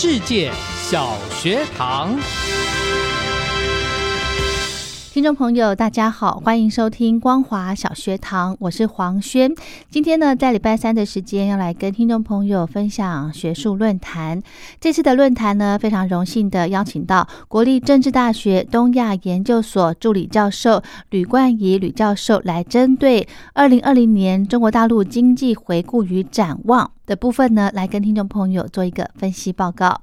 世界小学堂，听众朋友，大家好，欢迎收听光华小学堂，我是黄轩。今天呢，在礼拜三的时间，要来跟听众朋友分享学术论坛。这次的论坛呢，非常荣幸的邀请到国立政治大学东亚研究所助理教授吕冠仪吕教授，来针对二零二零年中国大陆经济回顾与展望的部分呢，来跟听众朋友做一个分析报告。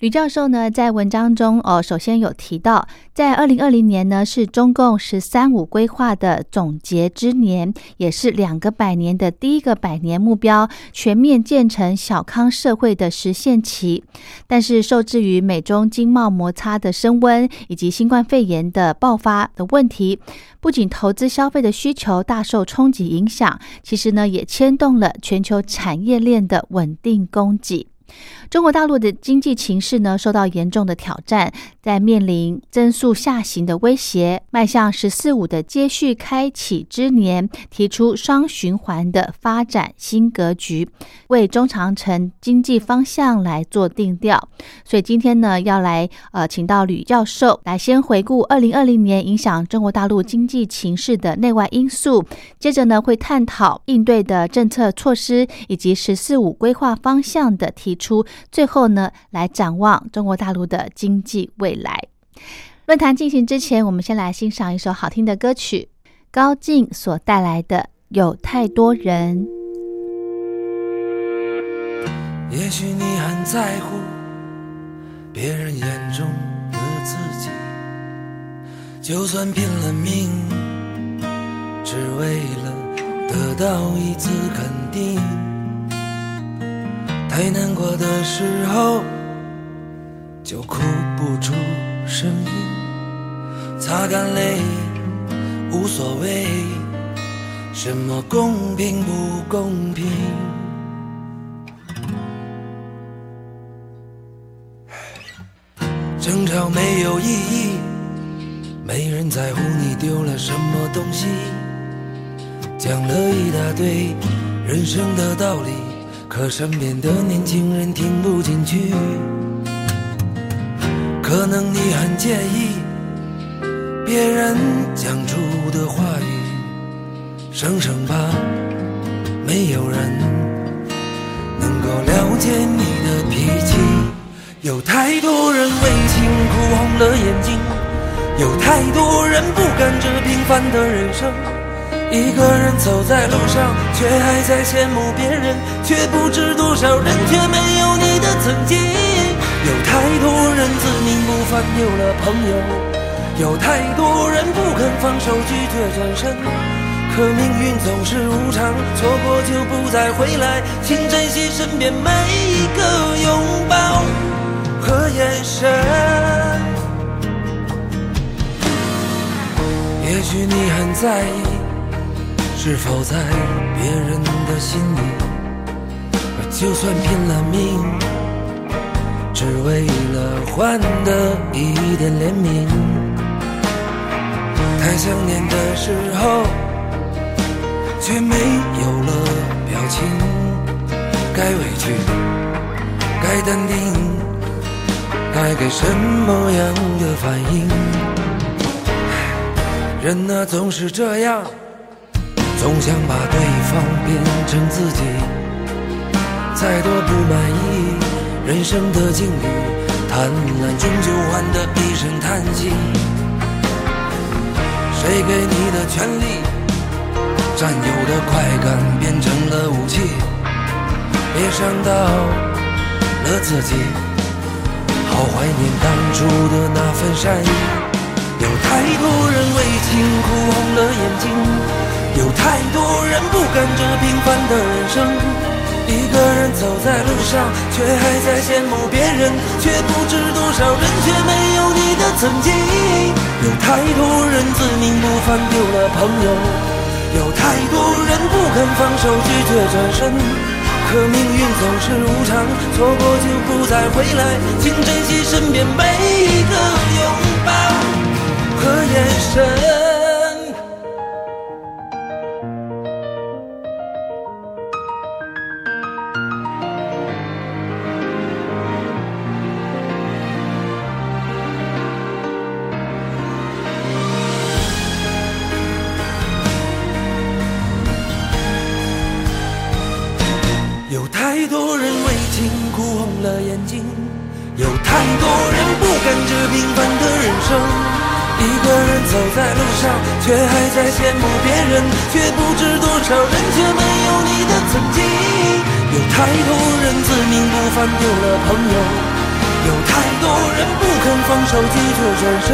吕教授呢，在文章中哦，首先有提到，在二零二零年呢，是中共“十三五”规划的总结之年，也是两个百年的第一个百年目标全面建成小康社会的实现期。但是，受制于美中经贸摩擦的升温，以及新冠肺炎的爆发的问题，不仅投资消费的需求大受冲击影响，其实呢，也牵动了全球产业链的稳定供给。中国大陆的经济情势呢，受到严重的挑战，在面临增速下行的威胁，迈向“十四五”的接续开启之年，提出双循环的发展新格局，为中长程经济方向来做定调。所以今天呢，要来呃，请到吕教授来先回顾二零二零年影响中国大陆经济情势的内外因素，接着呢，会探讨应对的政策措施以及“十四五”规划方向的提出。最后呢，来展望中国大陆的经济未来。论坛进行之前，我们先来欣赏一首好听的歌曲，高进所带来的《有太多人》。也许你很在乎别人眼中的自己，就算拼了命，只为了得到一次肯定。太难过的时候，就哭不出声音，擦干泪，无所谓，什么公平不公平？争吵没有意义，没人在乎你丢了什么东西，讲了一大堆人生的道理。可身边的年轻人听不进去，可能你很介意别人讲出的话语，省省吧没有人能够了解你的脾气。有太多人为情哭红了眼睛，有太多人不甘这平凡的人生。一个人走在路上，却还在羡慕别人，却不知多少人却没有你的曾经。有太多人自命不凡，丢了朋友；有太多人不肯放手，拒绝转身。可命运总是无常，错过就不再回来，请珍惜身边每一个拥抱和眼神。也许你很在意。是否在别人的心里，就算拼了命，只为了换得一点怜悯？太想念的时候，却没有了表情。该委屈，该淡定，该给什么样的反应？人啊，总是这样。总想把对方变成自己，再多不满意人生的境遇，贪婪终究换得一声叹息。谁给你的权利？占有的快感变成了武器，别伤到了自己。好怀念当初的那份善意。有太多人为情哭红了眼睛，有太多人不甘这平凡的人生。一个人走在路上，却还在羡慕别人，却不知多少人却没有你的曾经。有太多人自命不凡丢了朋友，有太多人不肯放手拒绝转身。可命运总是无常，错过就不再回来，请珍惜身边每一个拥抱和眼神。手机却转身。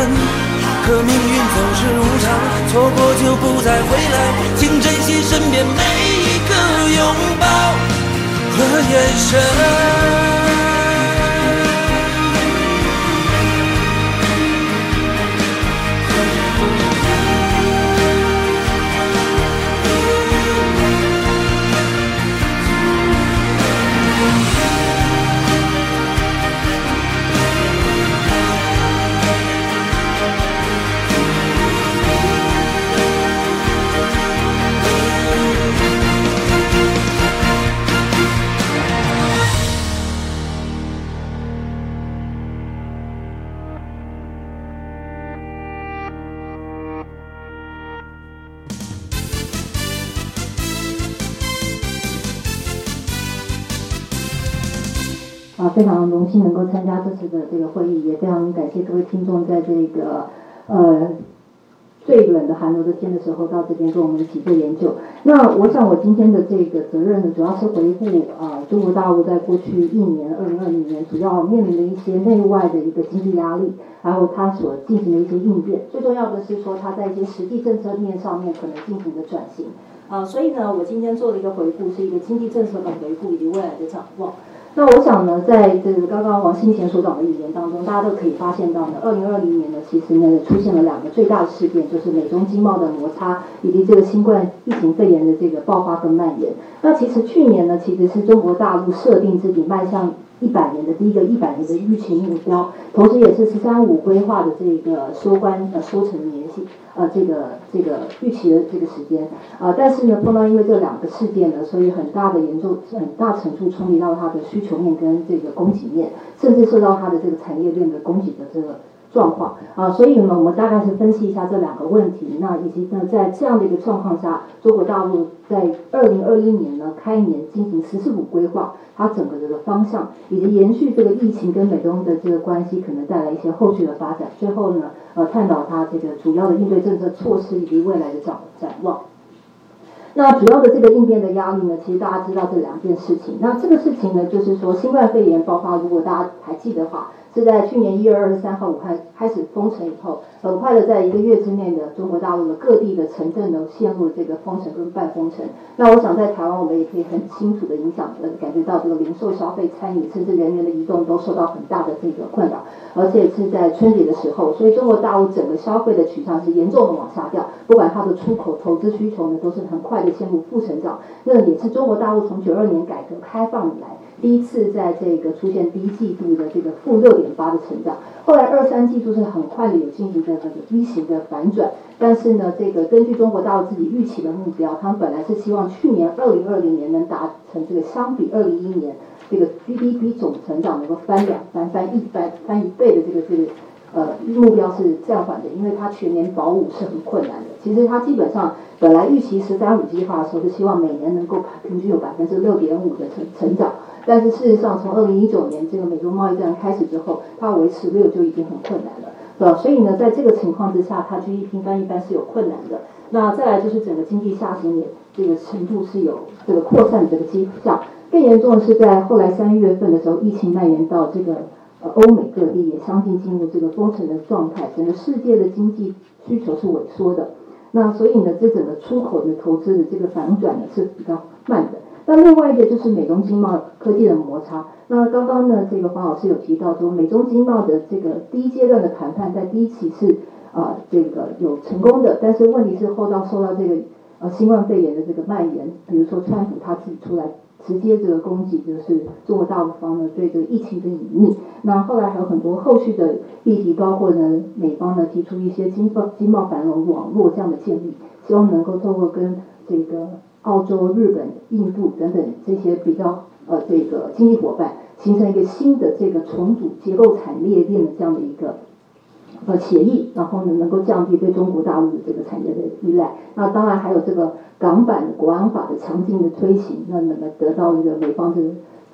可命运总是无常，错过就不再回来，请珍惜身边每一个拥抱和眼神。荣幸能够参加这次的这个会议，也非常感谢各位听众在这个呃最冷的寒流的天的时候到这边跟我们一起做研究。那我想我今天的这个责任呢，主要是回顾啊中国大陆在过去一年二零二零年主要面临的一些内外的一个经济压力，还有它所进行的一些应变。最重要的是说，它在一些实际政策面上面可能进行的转型啊。所以呢，我今天做了一个回顾，是一个经济政策的回顾以及未来的展望。那我想呢，在这个刚刚王新贤所讲的语言当中，大家都可以发现到呢，二零二零年呢，其实呢出现了两个最大的事件，就是美中经贸的摩擦，以及这个新冠疫情肺炎的这个爆发跟蔓延。那其实去年呢，其实是中国大陆设定自己迈向。一百年的第一个一百年的预期目标，同时也是“十三五”规划的这个收官呃收成年限呃这个这个预期的这个时间啊，但是呢不能因为这两个事件呢，所以很大的严重很大程度冲击到它的需求面跟这个供给面，甚至受到它的这个产业链的供给的这个。状况啊，所以呢，我们大概是分析一下这两个问题，那以及呢，在这样的一个状况下，中国大陆在二零二一年呢开年进行“十四五”规划，它整个这个方向，以及延续这个疫情跟美东的这个关系，可能带来一些后续的发展。最后呢，呃，探讨它这个主要的应对政策措施以及未来的展展望。那主要的这个应变的压力呢，其实大家知道这两件事情。那这个事情呢，就是说新冠肺炎爆发，如果大家还记得话。是在去年一月二十三号武汉开始封城以后，很快的在一个月之内的中国大陆的各地的城镇都陷入了这个封城跟半封城。那我想在台湾，我们也可以很清楚的影响呃感觉到这个零售消费、餐饮甚至人员的移动都受到很大的这个困扰，而且是在春节的时候，所以中国大陆整个消费的取向是严重的往下掉，不管它的出口、投资需求呢，都是很快的陷入负成长。那也是中国大陆从九二年改革开放以来。第一次在这个出现第一季度的这个负六点八的成长，后来二三季度是很快的有进行这个 V 型的反转，但是呢，这个根据中国大陆自己预期的目标，他们本来是希望去年二零二零年能达成这个相比二零一年这个 GDP 总成长能够翻两翻翻一翻翻一倍的这个这个呃目标是暂缓的，因为它全年保五是很困难的。其实它基本上本来预期“十三五”计划的。时候是希望每年能够平均有百分之六点五的。成成长。但是事实上，从二零一九年这个美洲贸易战开始之后，它维持六就已经很困难了。呃，所以呢，在这个情况之下，它 GDP 翻一般是有困难的。那再来就是整个经济下行也这个程度是有这个扩散的。这个迹象。更严重的。是在后来三月份的。时候，疫情蔓延到这个呃欧美各地，也相继进入这个封城的。状态，整个世界的经济需求是萎缩的。那所以呢，这整个出口的投资的这个反转呢是比较慢的。那另外一个就是美中经贸科技的摩擦。那刚刚呢，这个黄老师有提到说，美中经贸的这个第一阶段的谈判，在第一期是啊这个有成功的，但是问题是后到受到这个呃新冠肺炎的这个蔓延，比如说川普他自己出来。直接这个攻击就是中国大陆方呢对这个疫情的隐匿，那后来还有很多后续的议题，包括呢美方呢提出一些经贸经贸繁荣网络这样的建立，希望能够透过跟这个澳洲、日本、印度等等这些比较呃这个经济伙伴，形成一个新的这个重组结构产业链的这样的一个。呃，协议，然后呢，能够降低对中国大陆的这个产业的依赖。那当然还有这个港版国安法的强劲的推行，那能够得到一个美方的。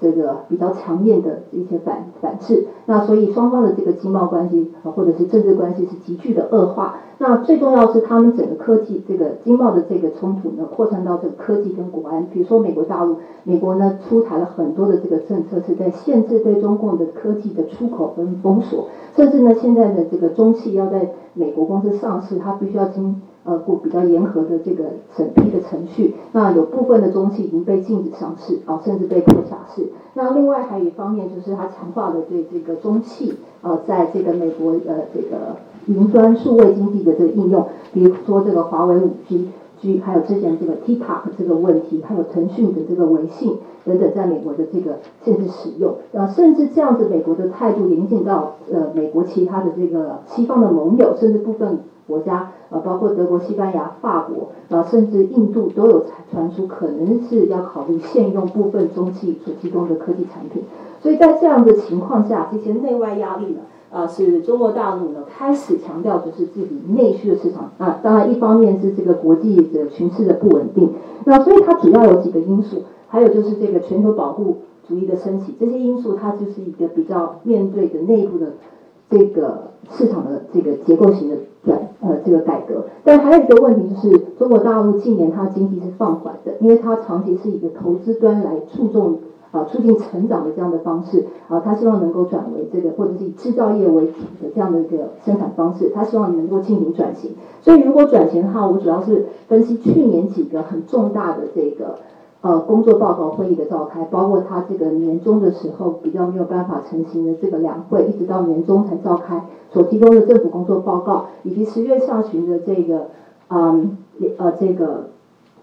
这个比较强硬的一些反反制，那所以双方的这个经贸关系，或者是政治关系是急剧的恶化。那最重要是他们整个科技这个经贸的这个冲突呢，扩散到这个科技跟国安。比如说美国大陆，美国呢出台了很多的这个政策，是在限制对中共的科技的出口跟封锁，甚至呢现在的这个中企要在美国公司上市，它必须要经。呃，过比较严格的这个审批的程序，那有部分的中企已经被禁止上市啊，甚至被迫下市。那另外还有一方面就是它强化了对这个中企呃，在这个美国呃这个云端数位经济的这个应用，比如说这个华为五 G G，还有之前这个 TikTok 这个问题，还有腾讯的这个微信等等，在美国的这个限制使用，呃，甚至这样子美国的态度影响到呃美国其他的这个西方的盟友，甚至部分。国家呃，包括德国、西班牙、法国呃，甚至印度都有传出可能是要考虑限用部分中企所提供的科技产品。所以在这样的情况下，这些内外压力呢，啊，是中国大陆呢开始强调就是自己内需的市场啊。当然，一方面是这个国际的形势的不稳定，那所以它主要有几个因素，还有就是这个全球保护主义的升起，这些因素它就是一个比较面对的内部的。这个市场的这个结构型的对呃这个改革，但还有一个问题就是，中国大陆近年它的经济是放缓的，因为它长期是一个投资端来注重啊促进成长的这样的方式啊，它希望能够转为这个或者是以制造业为主的这样的一个生产方式，它希望能够进行转型。所以如果转型的话，我主要是分析去年几个很重大的这个。呃，工作报告会议的召开，包括他这个年终的时候比较没有办法成型的这个两会，一直到年终才召开，所提供的政府工作报告，以及十月下旬的这个，嗯，呃，这个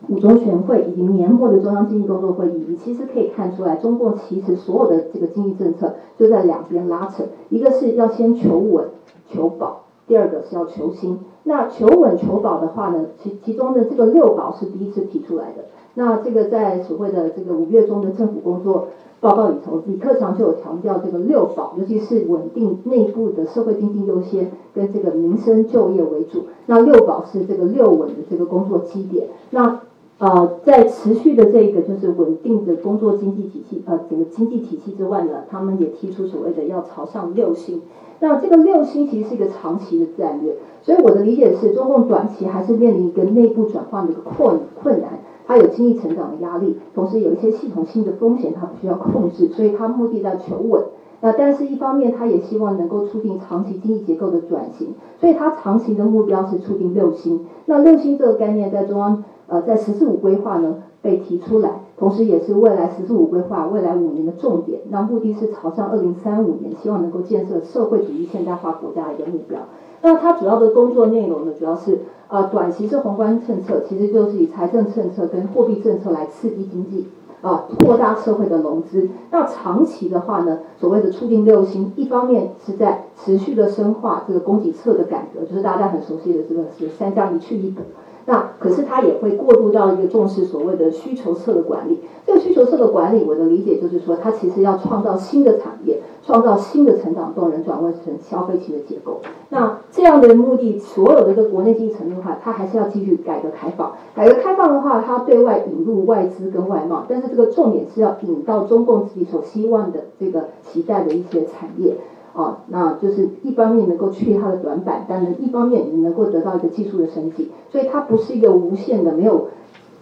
五中全会以及年末的中央经济工作会议，你其实可以看出来，中共其实所有的这个经济政策就在两边拉扯，一个是要先求稳求保，第二个是要求新。那求稳求保的话呢，其其中的这个六保是第一次提出来的。那这个在所谓的这个五月中的政府工作报告里头，李克强就有强调这个六保，尤其是稳定内部的社会经济优先跟这个民生就业为主。那六保是这个六稳的这个工作基点。那呃，在持续的这个就是稳定的工作经济体系呃整个经济体系之外呢，他们也提出所谓的要朝向六星。那这个六星其实是一个长期的战略，所以我的理解是，中共短期还是面临一个内部转换的一个困困难。它有经济成长的压力，同时有一些系统性的风险，它需要控制，所以它目的在求稳。那但是一方面，它也希望能够促进长期经济结构的转型，所以它长期的目标是促进六星。那六星这个概念在中央呃在“十四五”规划呢被提出来，同时也是未来“十四五”规划未来五年的重点。那目的是朝向二零三五年，希望能够建设社会主义现代化国家的一个目标。那它主要的工作内容呢，主要是。呃，短期是宏观政策，其实就是以财政政策跟货币政策来刺激经济，啊，扩大社会的融资。那长期的话呢，所谓的促进六新，一方面是在持续的深化这个供给侧的改革，就是大家很熟悉的这个是三加一去一补。那可是它也会过渡到一个重视所谓的需求侧的管理。这个需求侧的管理，我的理解就是说，它其实要创造新的产业。创造新的成长动能，转换成消费型的结构。那这样的目的，所有的一个国内经济层面的话，它还是要继续改革开放。改革开放的话，它对外引入外资跟外贸，但是这个重点是要引到中共自己所希望的这个期待的一些产业。啊，那就是一方面能够去它的短板，但是一方面你能够得到一个技术的升级，所以它不是一个无限的没有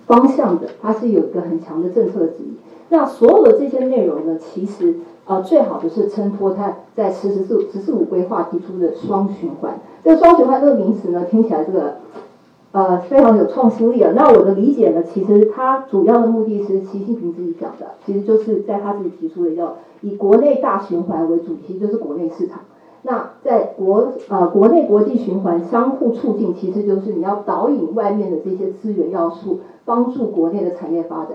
方向的，它是有一个很强的政策的指引。那所有的这些内容呢，其实呃最好的是衬托它在十十四十四五规划提出的双循环。这个双循环这个名词呢，听起来这个呃非常有创新力啊。那我的理解呢，其实它主要的目的是习近平自己讲的，其实就是在他自己提出的要以国内大循环为主题，就是国内市场。那在国呃国内国际循环相互促进，其实就是你要导引外面的这些资源要素，帮助国内的产业发展，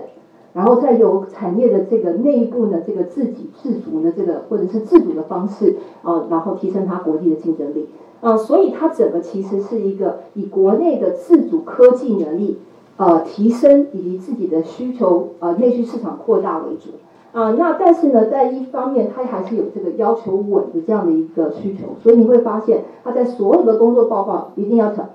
然后再由产业的这个内部呢这个自给自足的这个或者是自主的方式啊，然后提升它国际的竞争力啊，所以它整个其实是一个以国内的自主科技能力呃提升以及自己的需求呃内需市场扩大为主。啊，那但是呢，在一方面，它还是有这个要求稳的这样的一个需求，所以你会发现，它在所有的工作报告一定要强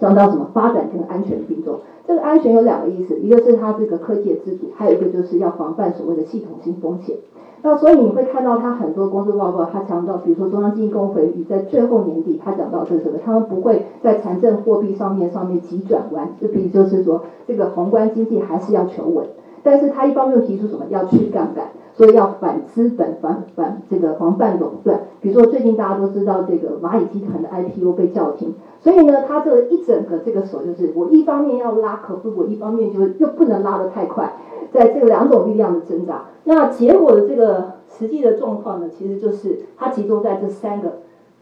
强调什么发展跟安全并重。这个安全有两个意思，一个是它这个科技的自主，还有一个就是要防范所谓的系统性风险。那所以你会看到它很多工作报告，它强调，比如说中央经济工会议在最后年底，它讲到这个，他们不会在财政货币上面上面急转弯，就比如就是说，这个宏观经济还是要求稳。但是他一方面又提出什么要去杠杆，所以要反资本、反反这个防范垄断。比如说最近大家都知道这个蚂蚁集团的 IPO 被叫停，所以呢，他这一整个这个手就是我一方面要拉，可是我一方面就是又不能拉得太快，在这个两种力量的挣扎。那结果的这个实际的状况呢，其实就是它集中在这三个。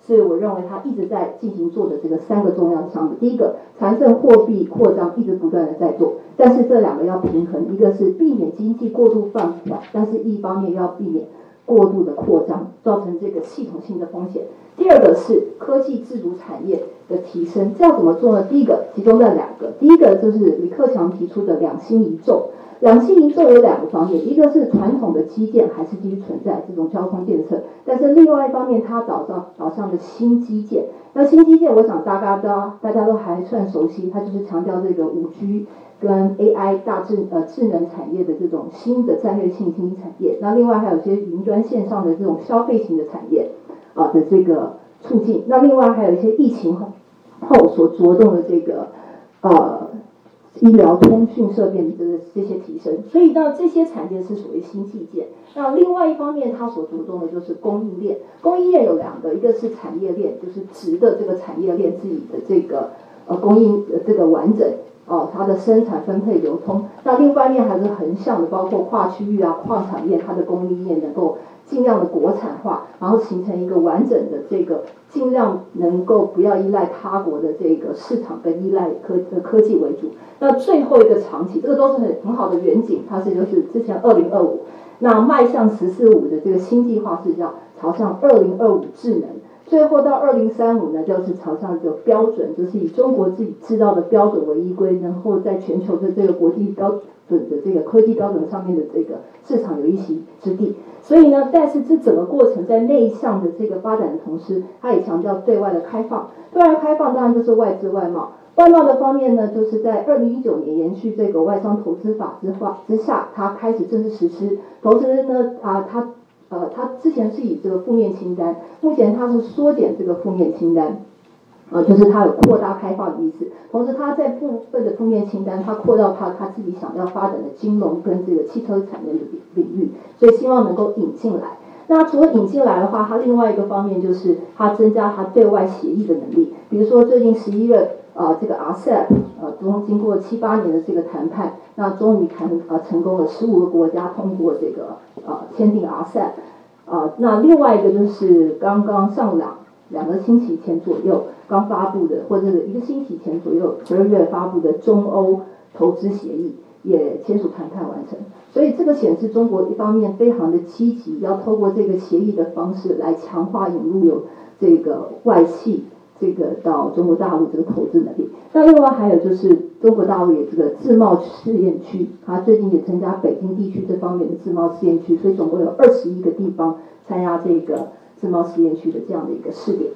所以我认为他一直在进行做的这个三个重要项目。第一个，财政货币扩张一直不断的在做，但是这两个要平衡，一个是避免经济过度放缓，但是一方面要避免过度的扩张，造成这个系统性的风险。第二个是科技自主产业的提升，这要怎么做呢？第一个集中在两个，第一个就是李克强提出的两新一重。两新一重有两个方面，一个是传统的基建还是继续存在这种交通建设，但是另外一方面，它导上导向的新基建。那新基建，我想大家都大家都还算熟悉，它就是强调这个五 G 跟 AI 大智呃智能产业的这种新的战略性新兴产业。那另外还有一些云端线上的这种消费型的产业啊的这个促进。那另外还有一些疫情后所着重的这个呃。医疗通讯设备的这些提升，所以那，这些产业是属于新基建。那另外一方面，它所着重的就是供应链。供应链有两个，一个是产业链，就是直的这个产业链自己的这个呃供应这个完整哦，它的生产、分配、流通。那另外一面还是横向的，包括跨区域啊、跨产业，它的供应链能够。尽量的国产化，然后形成一个完整的这个，尽量能够不要依赖他国的这个市场跟依赖科科技为主。那最后一个长期，这个都是很很好的远景，它是就是之前二零二五，那迈向十四五的这个新计划是叫朝向二零二五智能，最后到二零三五呢，就是朝向一个标准，就是以中国自己制造的标准为依归，然后在全球的这个国际标准的这个科技标准上面的这个市场有一席之地。所以呢，但是这整个过程在内向的这个发展的同时，它也强调对外的开放。对外开放当然就是外资外贸。外贸的方面呢，就是在二零一九年延续这个外商投资法之化之下，它开始正式实施。同时呢，啊，它呃，它之前是以这个负面清单，目前它是缩减这个负面清单。呃，就是它有扩大开放的意思，同时它在部分的负面清单，它扩到它它自己想要发展的金融跟这个汽车产业的领域，所以希望能够引进来。那除了引进来的话，它另外一个方面就是它增加它对外协议的能力。比如说最近十一月，呃，这个 RCEP，呃，中经过七八年的这个谈判，那终于谈呃成功了，十五个国家通过这个呃签订 RCEP。啊，那另外一个就是刚刚上两两个星期前左右。刚发布的，或者是一个星期前左右，十二月发布的中欧投资协议也签署谈判完成，所以这个显示中国一方面非常的积极，要透过这个协议的方式来强化引入有这个外企这个到中国大陆这个投资能力。那另外还有就是中国大陆有这个自贸试验区，它最近也增加北京地区这方面的自贸试验区，所以总共有二十一个地方参加这个自贸试验区的这样的一个试点。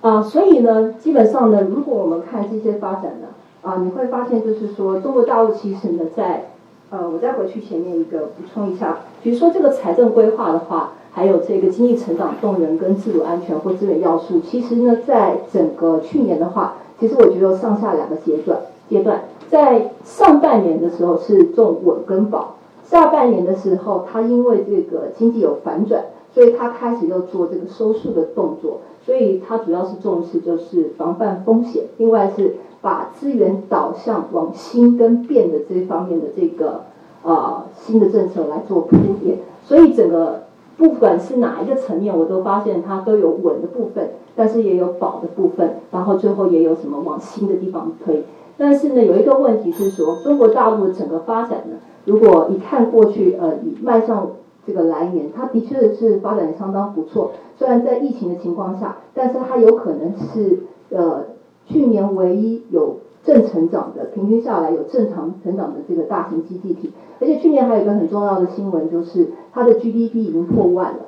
啊，所以呢，基本上呢，如果我们看这些发展呢，啊，你会发现就是说，中国大陆其实呢，在，呃，我再回去前面一个补充一下，比如说这个财政规划的话，还有这个经济成长动能跟自主安全或资源要素，其实呢，在整个去年的话，其实我觉得上下两个阶段阶段，在上半年的时候是重稳跟保，下半年的时候，它因为这个经济有反转，所以它开始要做这个收束的动作，所以它主要是重视就是防范风险，另外是把资源导向往新跟变的这方面的这个呃新的政策来做铺垫，所以整个。不管是哪一个层面，我都发现它都有稳的部分，但是也有保的部分，然后最后也有什么往新的地方推。但是呢，有一个问题是说，中国大陆的整个发展呢，如果一看过去，呃，迈向这个来年，它的确是发展相当不错。虽然在疫情的情况下，但是它有可能是呃去年唯一有。正成长的，平均下来有正常成长的这个大型经济体，而且去年还有一个很重要的新闻，就是它的 GDP 已经破万了。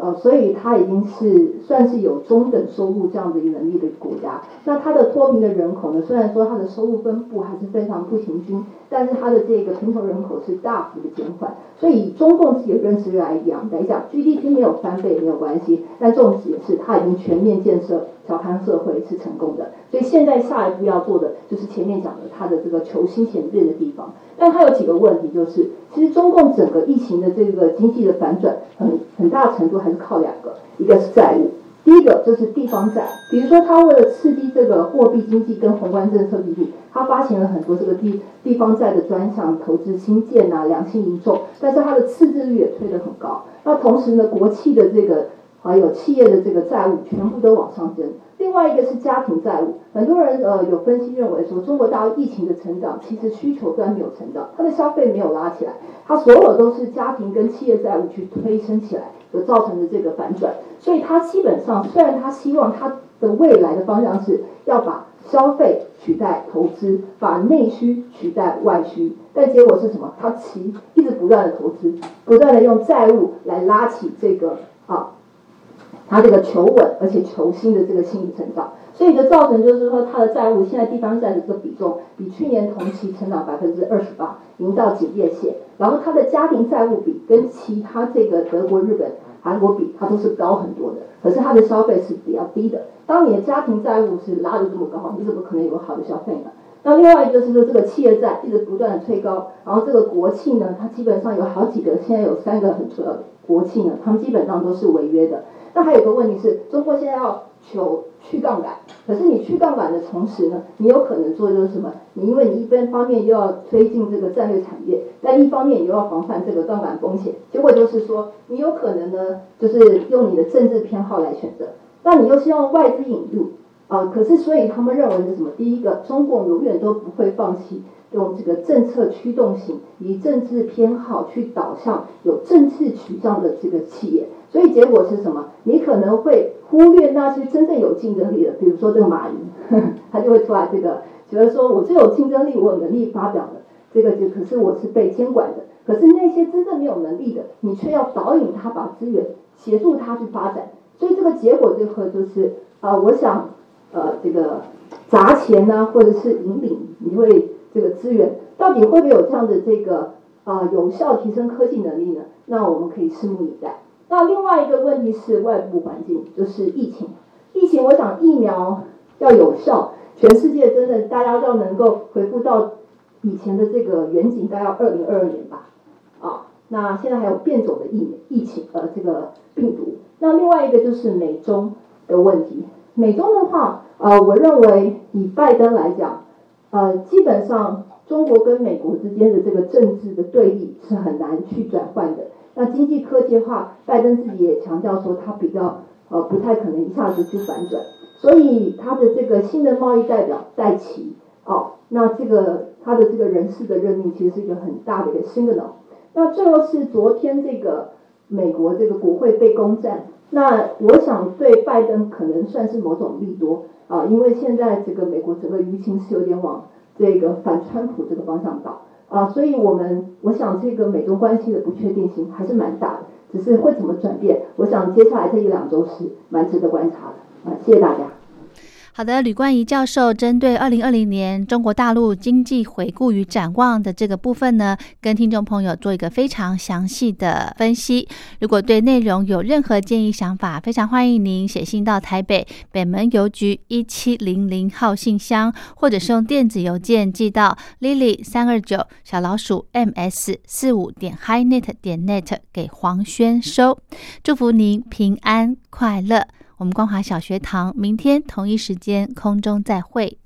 呃，所以它已经是算是有中等收入这样的一个能力的国家。那它的脱贫的人口呢？虽然说它的收入分布还是非常不平均，但是它的这个贫穷人口是大幅的减缓。所以以中共自己认知来讲，来讲 GDP 没有翻倍没有关系，但重点是它已经全面建设小康社会是成功的。所以现在下一步要做的就是前面讲的它的这个求新前变的地方。但它有几个问题，就是其实中共整个疫情的这个经济的反转，很很大程度还是靠两个，一个是债务，第一个就是地方债，比如说它为了刺激这个货币经济跟宏观政策利率，它发行了很多这个地地方债的专项投资新建啊，良性民众，但是它的赤字率也推得很高，那同时呢，国企的这个还有企业的这个债务全部都往上增。另外一个是家庭债务，很多人呃有分析认为说，中国大陆疫情的成长其实需求端没有成长，它的消费没有拉起来，它所有都是家庭跟企业债务去推升起来，所造成的这个反转。所以它基本上虽然它希望它的未来的方向是要把消费取代投资，把内需取代外需，但结果是什么？它其一直不断的投资，不断的用债务来拉起这个啊。它这个求稳，而且求新的这个心理成长，所以就造成就是说，它的债务现在地方债的这个比重比去年同期成长百分之二十八，已经到警戒线。然后它的家庭债务比跟其他这个德国、日本、韩国比，它都是高很多的。可是它的消费是比较低的。当你的家庭债务是拉的这么高，你怎么可能有好的消费呢？那另外就是说，这个企业债一直不断的推高，然后这个国企呢，它基本上有好几个，现在有三个很重要的国企呢，他们基本上都是违约的。那还有个问题是，中国现在要求去杠杆，可是你去杠杆的同时呢，你有可能做就是什么？你因为你一边方面又要推进这个战略产业，但一方面又要防范这个杠杆风险，结果就是说，你有可能呢，就是用你的政治偏好来选择，那你又希望外资引入啊？可是所以他们认为是什么？第一个，中共永远都不会放弃用这个政策驱动性，以政治偏好去导向有政治取向的这个企业。所以结果是什么？你可能会忽略那些真正有竞争力的，比如说这个马云，他就会出来这个，觉得说我最有竞争力，我有能力发表的，这个就可是我是被监管的。可是那些真正没有能力的，你却要导引他把资源协助他去发展。所以这个结果最后就是啊，我想呃这个砸钱呢，或者是引领你会这个资源，到底会不会有这样的这个啊有效提升科技能力呢？那我们可以拭目以待。那另外一个问题是外部环境，就是疫情。疫情，我想疫苗要有效，全世界真的大家要能够恢复到以前的这个远景，大概要二零二二年吧。啊，那现在还有变种的疫疫情，呃，这个病毒。那另外一个就是美中的问题。美中的话，呃，我认为以拜登来讲，呃，基本上中国跟美国之间的这个政治的对立是很难去转换的。那经济科技化，拜登自己也强调说，他比较呃不太可能一下子去反转，所以他的这个新的贸易代表戴奇，哦，那这个他的这个人事的任命其实是一个很大的一个 signal。那最后是昨天这个美国这个国会被攻占，那我想对拜登可能算是某种利多啊，因为现在这个美国整个舆情是有点往这个反川普这个方向倒。啊，所以我们我想这个美中关系的不确定性还是蛮大的，只是会怎么转变，我想接下来这一两周是蛮值得观察的啊，谢谢大家。好的，吕冠仪教授针对二零二零年中国大陆经济回顾与展望的这个部分呢，跟听众朋友做一个非常详细的分析。如果对内容有任何建议想法，非常欢迎您写信到台北北门邮局一七零零号信箱，或者是用电子邮件寄到 lily 三二九小老鼠 ms 四五点 HiNet 点 net 给黄轩收。祝福您平安快乐。我们光华小学堂明天同一时间空中再会。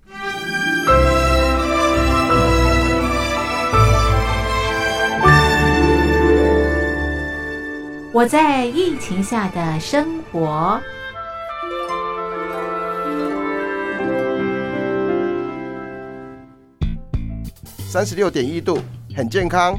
我在疫情下的生活。三十六点一度，很健康。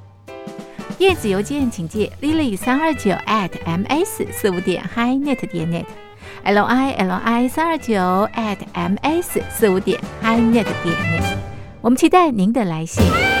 电子邮件请借 lily 三二九 at ms 四五点 hi net 点 net，l i l i 三二九 at ms 四五点 hi net 点 net。我们期待您的来信。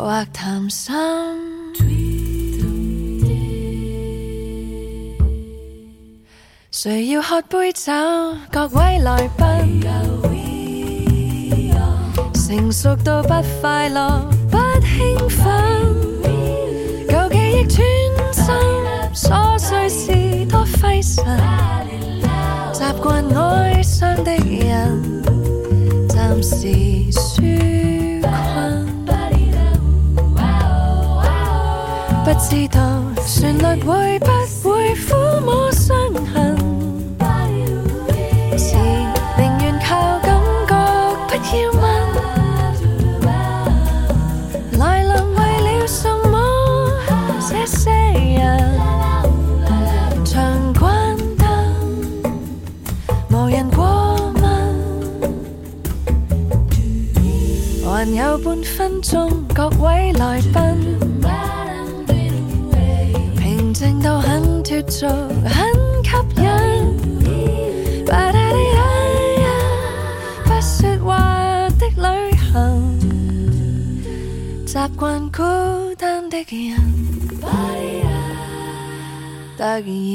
或談心，誰要喝杯酒？各位來賓，成熟到不快樂，不興奮，舊記憶穿心，琐碎事多費神，習慣哀傷的人，暫時紓不知道旋律会不会抚摸伤痕，人，突然很